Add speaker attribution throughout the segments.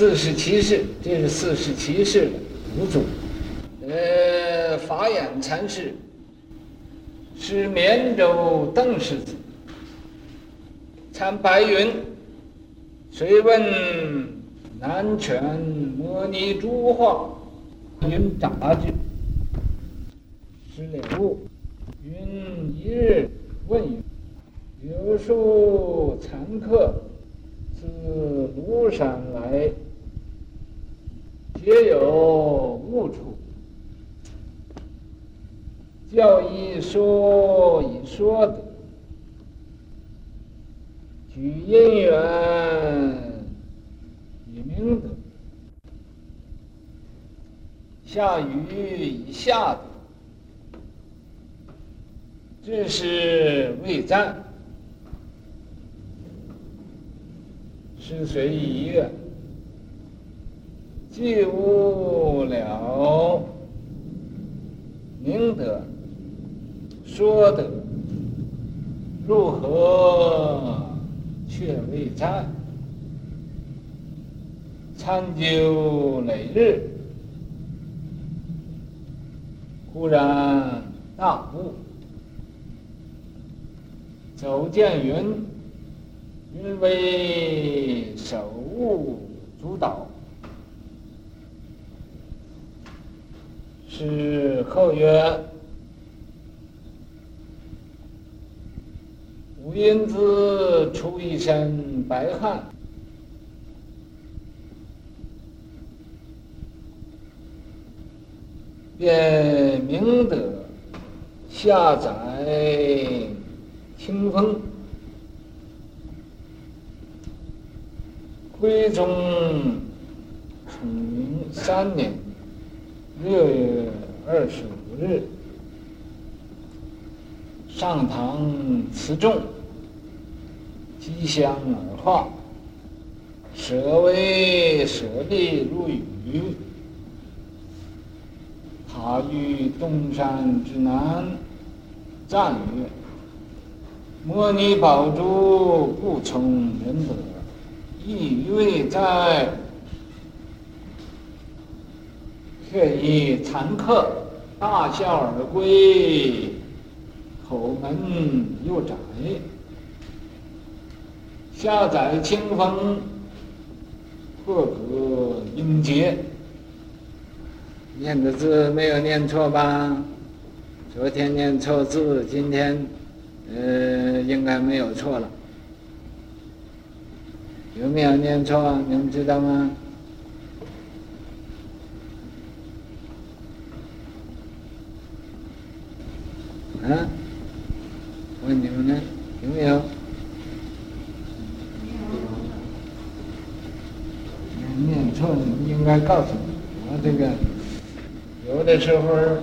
Speaker 1: 四十七世，这是四十七世的五祖。呃，法眼禅师是绵州邓氏子，参白云，谁问南拳摩尼珠化，云杂之，是领悟。云一日问云：有数禅客自庐山来，皆有误处。教一说以说得，举因缘以明德，下雨以下得，至是未赞，师随意曰：既既悟了明德。说的如何却未赞？参究累日，忽然大悟，走见云，云为手悟主导，是后曰。五阴子出一身白汗，便明德下载清风，徽宗崇宁三年六月二十五日。上堂辞众，击香而化，舍为舍利如雨。他于东山之南，赞曰：“摩尼宝珠不从人得，亦未在。却以残客大笑而归。”口门又窄，下载清风，破格音节。念的字没有念错吧？昨天念错字，今天呃应该没有错了。有没有念错？你们知道吗？啊？问你们呢？有没有？念错，你应该告诉你。我这个有的时候，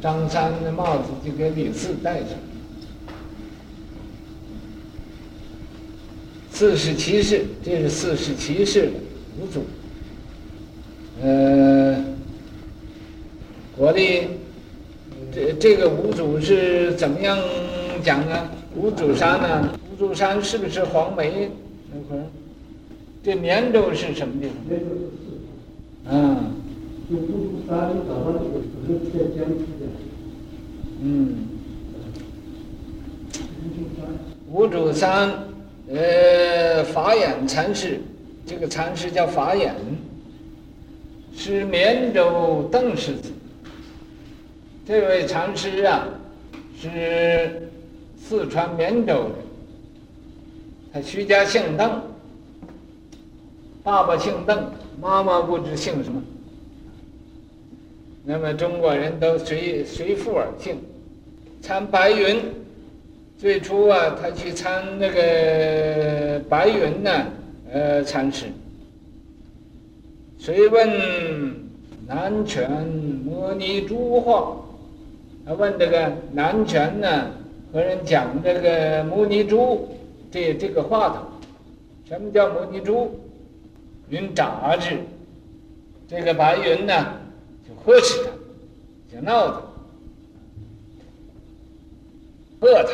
Speaker 1: 张三的帽子就给李四戴上。四十七世，这是四十七世的五祖。呃，国立这这个五祖是怎么样？讲呢，五祖山呢？五祖山是不是黄梅那？这绵州是什么地方？是。啊。就五祖山找到这个河在江西的。嗯。五祖山，呃，法眼禅师，这个禅师叫法眼，是绵州邓氏子。这位禅师啊，是。四川绵州的，他徐家姓邓，爸爸姓邓，妈妈不知姓什么。那么中国人都随随父而姓。参白云，最初啊，他去参那个白云呢，呃，禅师。谁问南拳摩尼珠化，他问这个南拳呢？和人讲这个摩尼珠，这这个话头，什么叫摩尼珠？云杂之，这个白云呢，就呵斥他，就闹他，喝他，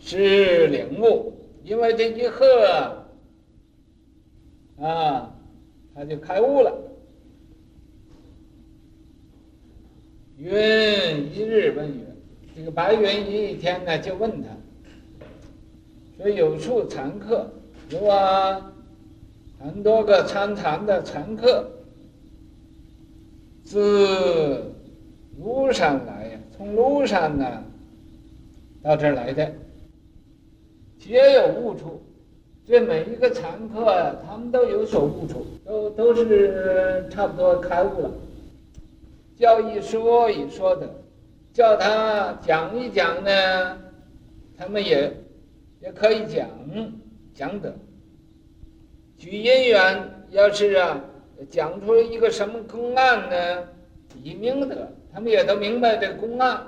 Speaker 1: 是领悟，因为这一喝，啊，他就开悟了。云一日问云：“这个白云一天呢，就问他，说有处禅客，有啊，很多个参禅的禅客，自庐山来呀，从庐山呢到这儿来的，皆有悟处。这每一个禅客，他们都有所悟处，都都是差不多开悟了。”叫一说一说的，叫他讲一讲呢，他们也也可以讲讲的。举因缘，要是啊讲出一个什么公案呢，以明德，他们也都明白这个公案。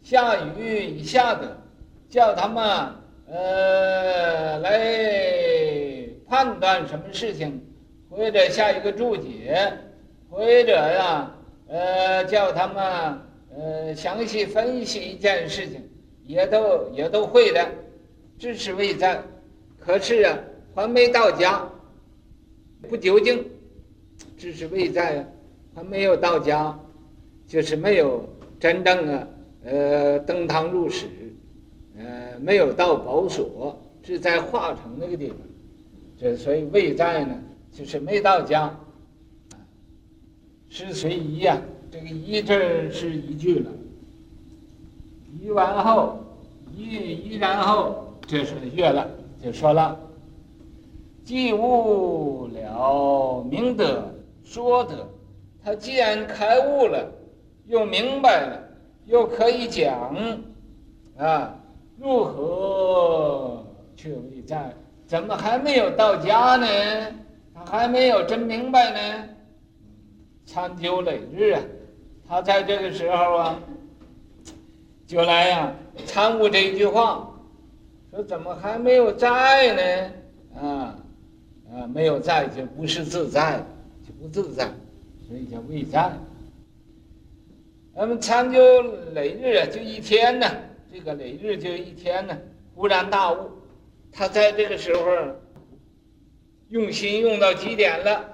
Speaker 1: 下雨以下的，叫他们呃来判断什么事情，或者下一个注解。或者呀，呃，叫他们呃详细分析一件事情，也都也都会的，知识未在，可是啊，还没到家，不究竟，知识未在，还没有到家，就是没有真正的呃登堂入室，呃，没有到宝所，是在化城那个地方，这所以未在呢，就是没到家。是随疑呀，这个宜字是一句了。疑完后，疑疑然后，这是月了，就说了，既悟了明德说德，他既然开悟了，又明白了，又可以讲，啊，如何却未在？怎么还没有到家呢？他还没有真明白呢？参究累日啊，他在这个时候啊，就来呀、啊，参悟这一句话，说怎么还没有在呢？啊啊，没有在就不是自在，就不自在，所以叫未在。那么参究累日啊，就一天呢，这个累日就一天呢，忽然大悟，他在这个时候用心用到极点了。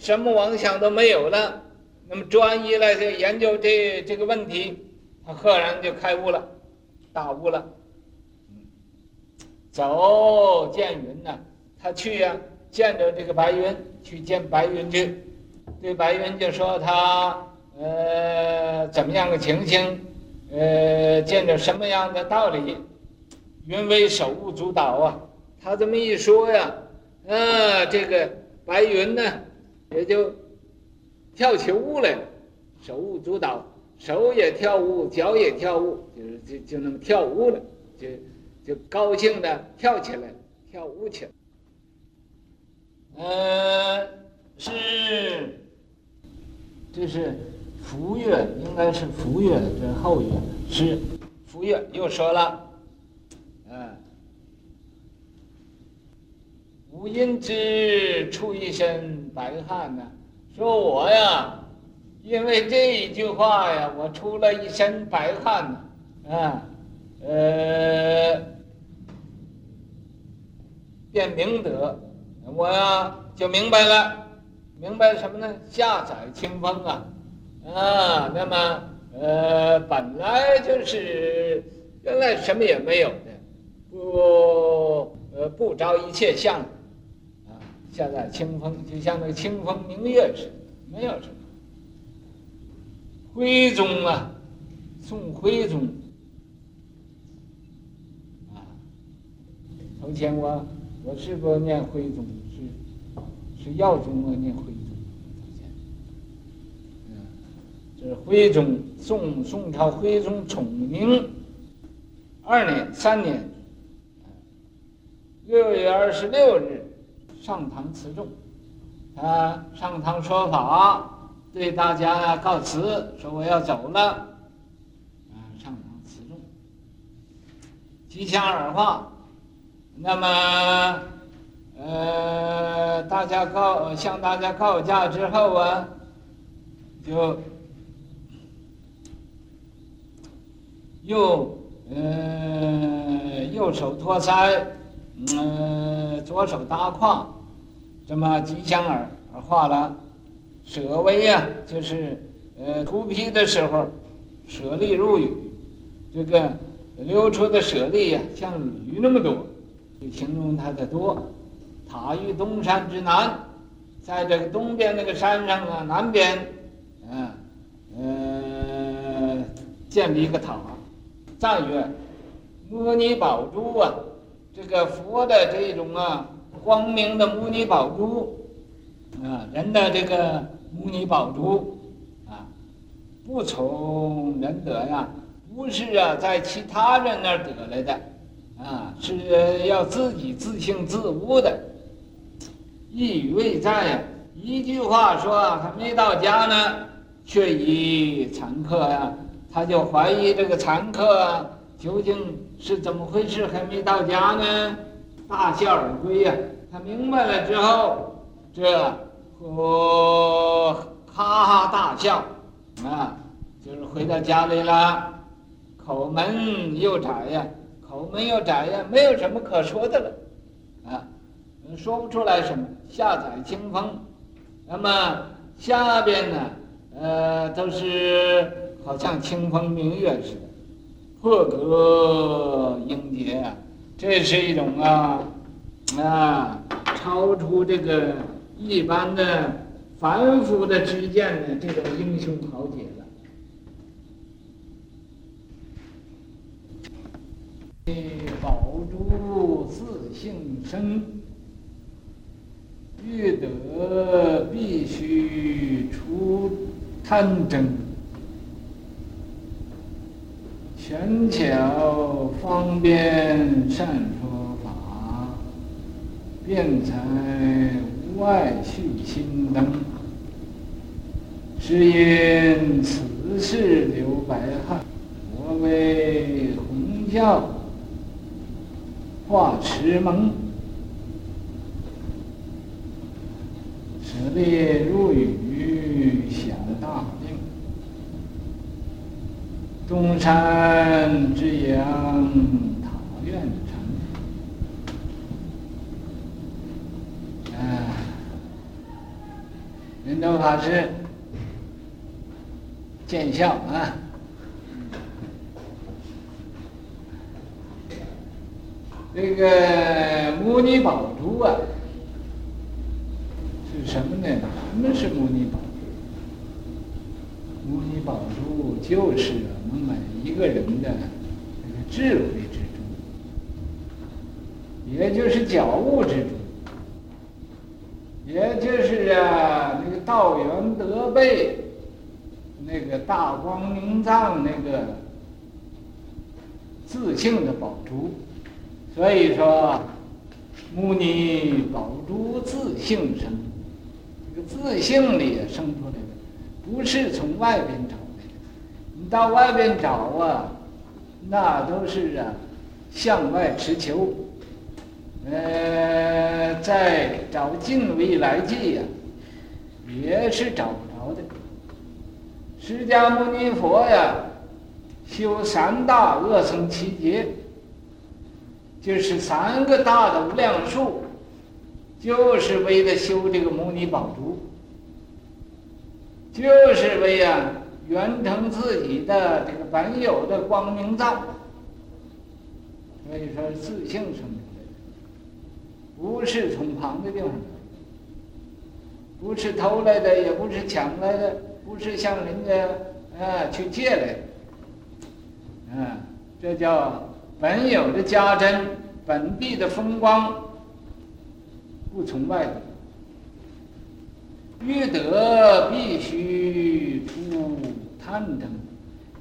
Speaker 1: 什么妄想都没有了，那么专一来研究这这个问题，他赫然就开悟了，大悟了。走见云呢，他去呀、见着这个白云，去见白云去，对白云就说他呃怎么样个情形，呃见着什么样的道理，云为手舞足蹈啊，他这么一说呀，啊这个白云呢。也就跳起舞来了，手舞足蹈，手也跳舞，脚也跳舞，就是就就那么跳舞了，就就高兴的跳起来，跳舞去了。呃，是，这是福乐，应该是福乐，这后乐是福乐，又说了。嗯无因之出一身白汗呢，说我呀，因为这一句话呀，我出了一身白汗呢，啊，呃，便明德，我呀就明白了，明白什么呢？下载清风啊，啊，那么呃，本来就是原来什么也没有的，不呃不着一切相。下载清风，就像那清风明月似的，没有什么。徽宗啊，宋徽宗啊，从前我我是不念徽宗，是是耀宗啊，念徽宗。嗯，这是徽宗，宋宋朝徽宗崇宁二年三年六月二十六日。上堂辞众，他上堂说法，对大家告辞，说我要走了。啊，上堂辞众，吉祥耳话。那么，呃，大家告向大家告假之后啊，就又呃右手托腮，嗯，左手搭胯，这么吉祥而而画了。舍微呀，就是呃涂皮的时候，舍利如雨，这个流出的舍利呀，像雨那么多，就形容它的多。塔于东山之南，在这个东边那个山上啊，南边，嗯、呃，建立一个塔，赞曰：摩尼宝珠啊，这个佛的这种啊光明的母尼宝珠，啊，人的这个母尼宝珠，啊，不从人得呀，不是啊，在其他人那儿得来的，啊，是要自己自性自悟的。一语未在呀，一句话说还没到家呢，却疑禅客呀，他就怀疑这个残客究竟是怎么回事，还没到家呢，大笑而归呀。他明白了之后，这我哈哈大笑，啊，就是回到家里了，口门又窄呀，口门又窄呀，没有什么可说的了，啊。说不出来什么，下载清风，那么下边呢，呃，都是好像清风明月似的，破格英杰啊，这是一种啊，啊，超出这个一般的凡夫的知见的这种英雄豪杰了。宝珠自性生。欲得必须出贪争，权巧方便善说法，辩才无碍续心灯。是因此事留白汗，我为弘教化持蒙。舍利入雨东山之阳塔愿成。啊，圆通法师见笑啊！这个摩尼宝珠啊。是什么呢？什么是摩尼宝珠？摩尼宝珠就是我们每一个人的那个智慧之中，也就是觉悟之中，也就是啊那个道源德备，那个大光明藏那个自性的宝珠。所以说，摩尼宝珠自性生。这个自性里生出来的，不是从外边找。到外边找啊，那都是啊，向外持求。呃，在找尽未来际呀，也是找不着的。释迦牟尼佛呀，修三大恶僧七劫，就是三个大的无量数。就是为了修这个牟尼宝珠，就是为呀圆成自己的这个本有的光明藏，所以说自性生的，不是从旁的地方，不是偷来的，也不是抢来的，不是向人家啊去借来的，啊，这叫本有的家珍，本地的风光。不从外的，欲得必须出贪灯。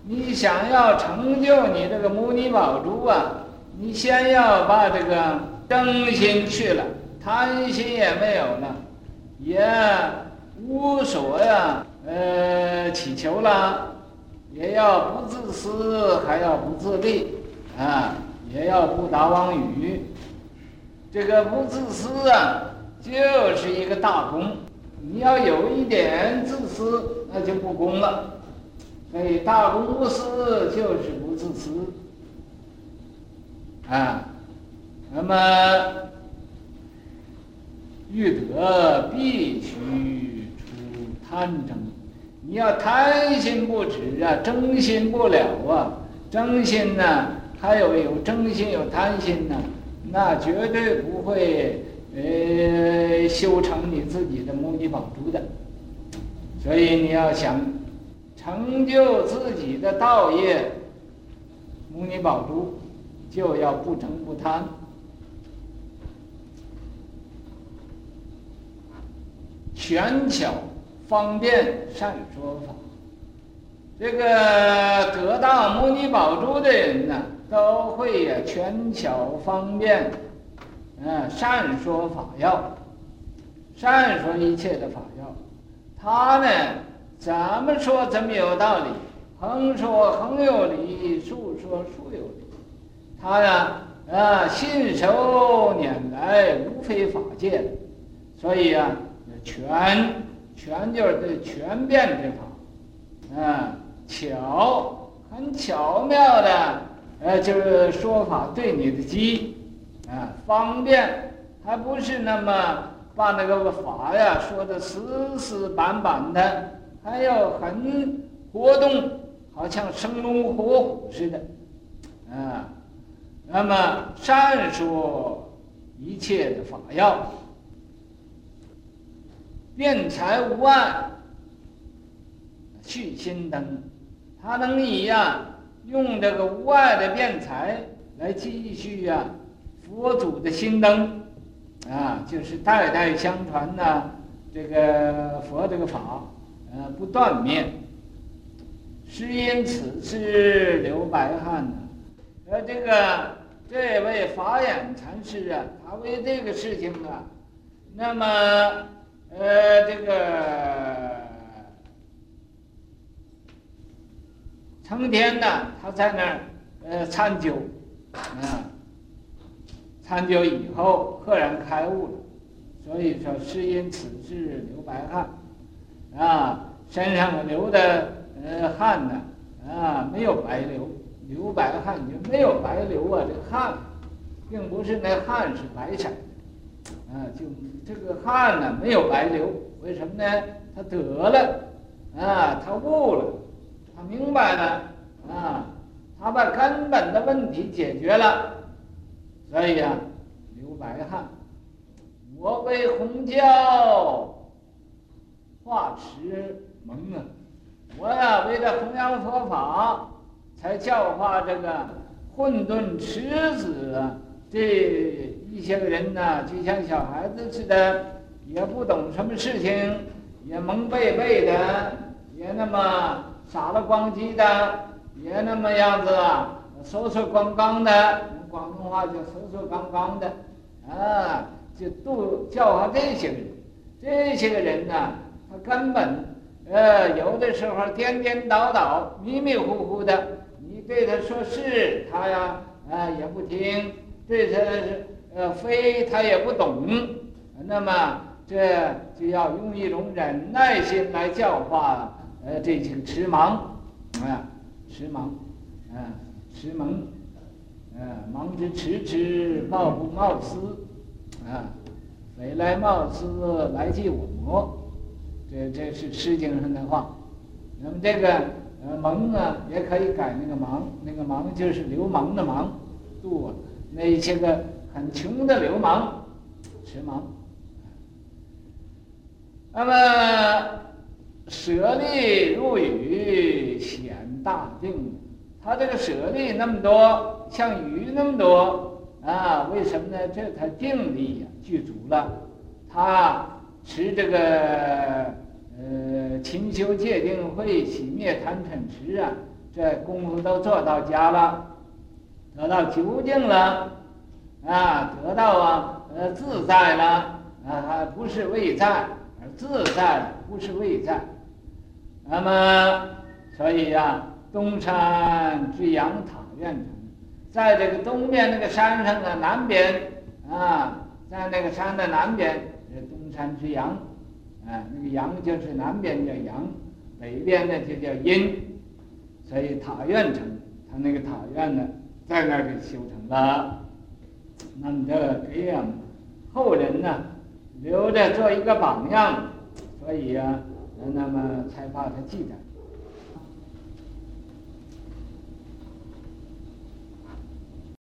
Speaker 1: 你想要成就你这个摩尼宝珠啊，你先要把这个灯心去了，贪心也没有了，也无所呀，呃，祈求了，也要不自私，还要不自利，啊，也要不打妄语。这个不自私啊，就是一个大功。你要有一点自私，那就不公了。所以大公无私就是不自私。啊，那么欲得必须除贪争，你要贪心不止啊，争心不了啊，争心呢、啊，还有有争心有贪心呢、那绝对不会呃修成你自己的牟尼宝珠的。所以你要想成就自己的道业，母尼宝珠就要不争不贪。权巧方便善说法，这个得到牟尼宝珠的人呢，都会呀权巧方便，嗯，善说法要，善说一切的法要。他呢，怎么说怎么有道理，横说横有理，竖说竖有理。他呀，啊，信手拈来，无非法界，所以呀。全全就是这全变之法，啊，巧很巧妙的，呃，就是说法对你的机，啊，方便，还不是那么把那个法呀说的死死板板的，还要很活动，好像生龙活虎似的，啊，那么善说一切的法要。辩才无碍，续心灯，他能以呀用这个无碍的辩才来继续呀佛祖的心灯，啊，就是代代相传呐，这个佛这个法，呃，不断灭。是因此是流白汗呢，呃，这个这位法眼禅师啊，他为这个事情啊，那么。呃，这个成天呢，他在那儿呃参究，啊，参究以后赫然开悟了，所以说是因此事流白汗，啊，身上流的呃汗呢，啊没有白流，流白汗就没有白流啊，这汗，并不是那汗是白色。啊，就这个汗呢，没有白流，为什么呢？他得了，啊，他悟了，他明白了，啊，他把根本的问题解决了，所以啊，流白汗。我为红教化持蒙啊，我呀为了弘扬佛法，才教化这个混沌池子啊，这。一些个人呢，就像小孩子似的，也不懂什么事情，也蒙背背的，也那么傻了光叽的，也那么样子啊，缩缩光光的，广东话叫缩缩光光的，啊，就都教化这些人。这些个人呢，他根本，呃，有的时候颠颠倒倒、迷迷糊糊的，你对他说是，他呀，啊，也不听，对他是。呃，非他也不懂，那么这就要用一种忍耐心来教化，呃，这些痴盲，啊，痴盲，啊，痴盲，啊，盲之迟迟，貌不貌思，啊，匪来貌思，来计我魔，这这是《诗经》上的话。那么这个呃蒙呢，也可以改那个盲，那个盲就是流氓的氓，度那些个。很穷的流氓，痴盲。那么舍利入语显大定，他这个舍利那么多，像鱼那么多啊？为什么呢？这他定力呀具足了，他持这个呃勤修戒定慧，洗灭贪嗔痴啊，这功夫都做到家了，得到究竟了。啊，得到啊，呃，自在了，啊，不是未在，而自在，不是未在。那么，所以呀、啊，东山之阳塔院城，在这个东面那个山上的南边，啊，在那个山的南边山之阳，啊，那个阳就是南边叫阳，北边呢就叫阴，所以塔院城，他那个塔院呢，在那给修成了。那么这个给啊后人呢留着做一个榜样，所以啊，那么才把它记载。